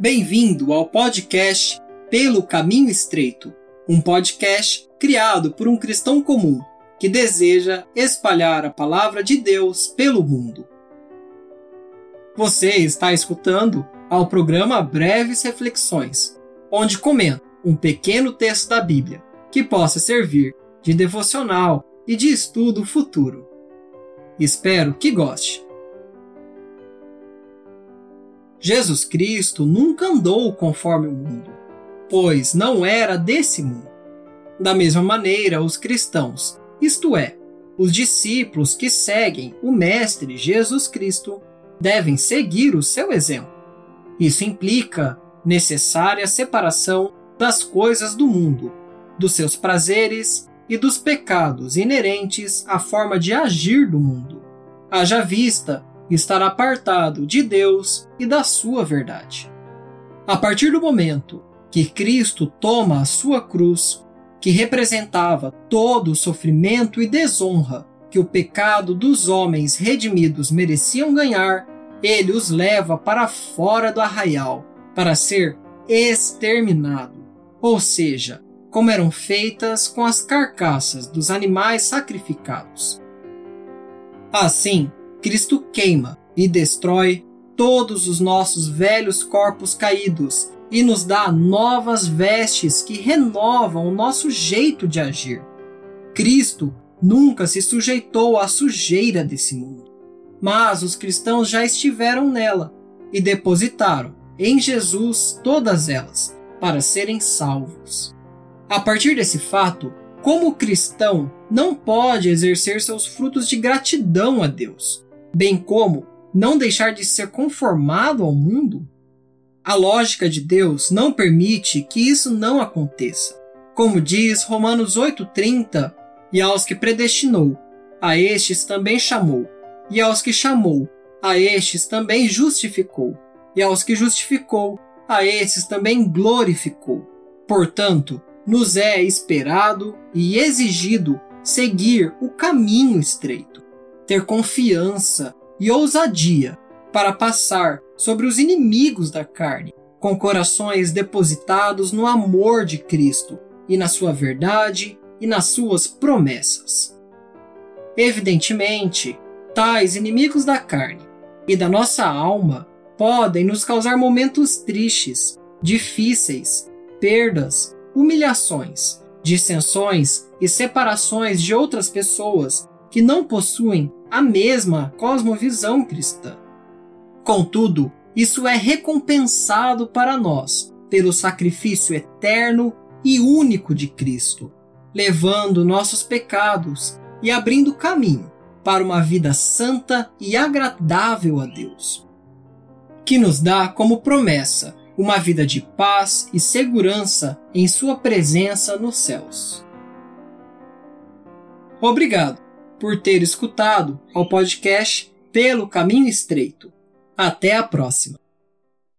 Bem-vindo ao podcast Pelo Caminho Estreito, um podcast criado por um cristão comum que deseja espalhar a palavra de Deus pelo mundo. Você está escutando ao programa Breves Reflexões, onde comento um pequeno texto da Bíblia que possa servir de devocional e de estudo futuro. Espero que goste. Jesus Cristo nunca andou conforme o mundo, pois não era desse mundo. Da mesma maneira, os cristãos, isto é, os discípulos que seguem o Mestre Jesus Cristo, devem seguir o seu exemplo. Isso implica necessária separação das coisas do mundo, dos seus prazeres e dos pecados inerentes à forma de agir do mundo. Haja vista estar apartado de Deus e da sua verdade. A partir do momento que Cristo toma a sua cruz, que representava todo o sofrimento e desonra que o pecado dos homens redimidos mereciam ganhar, ele os leva para fora do arraial para ser exterminado, ou seja, como eram feitas com as carcaças dos animais sacrificados. Assim, Cristo queima e destrói todos os nossos velhos corpos caídos e nos dá novas vestes que renovam o nosso jeito de agir. Cristo nunca se sujeitou à sujeira desse mundo, mas os cristãos já estiveram nela e depositaram em Jesus todas elas para serem salvos. A partir desse fato, como cristão, não pode exercer seus frutos de gratidão a Deus, bem como não deixar de ser conformado ao mundo? A lógica de Deus não permite que isso não aconteça. Como diz Romanos 8,30, e aos que predestinou, a estes também chamou, e aos que chamou, a estes também justificou, e aos que justificou, a estes também glorificou. Portanto, nos é esperado e exigido seguir o caminho estreito, ter confiança e ousadia para passar sobre os inimigos da carne, com corações depositados no amor de Cristo e na sua verdade e nas suas promessas. Evidentemente, tais inimigos da carne e da nossa alma podem nos causar momentos tristes, difíceis, perdas, humilhações, dissensões e separações de outras pessoas que não possuem a mesma cosmovisão cristã. Contudo, isso é recompensado para nós pelo sacrifício eterno e único de Cristo, levando nossos pecados e abrindo caminho para uma vida santa e agradável a Deus, que nos dá como promessa uma vida de paz e segurança em Sua presença nos céus. Obrigado por ter escutado ao podcast Pelo Caminho Estreito. Até a próxima!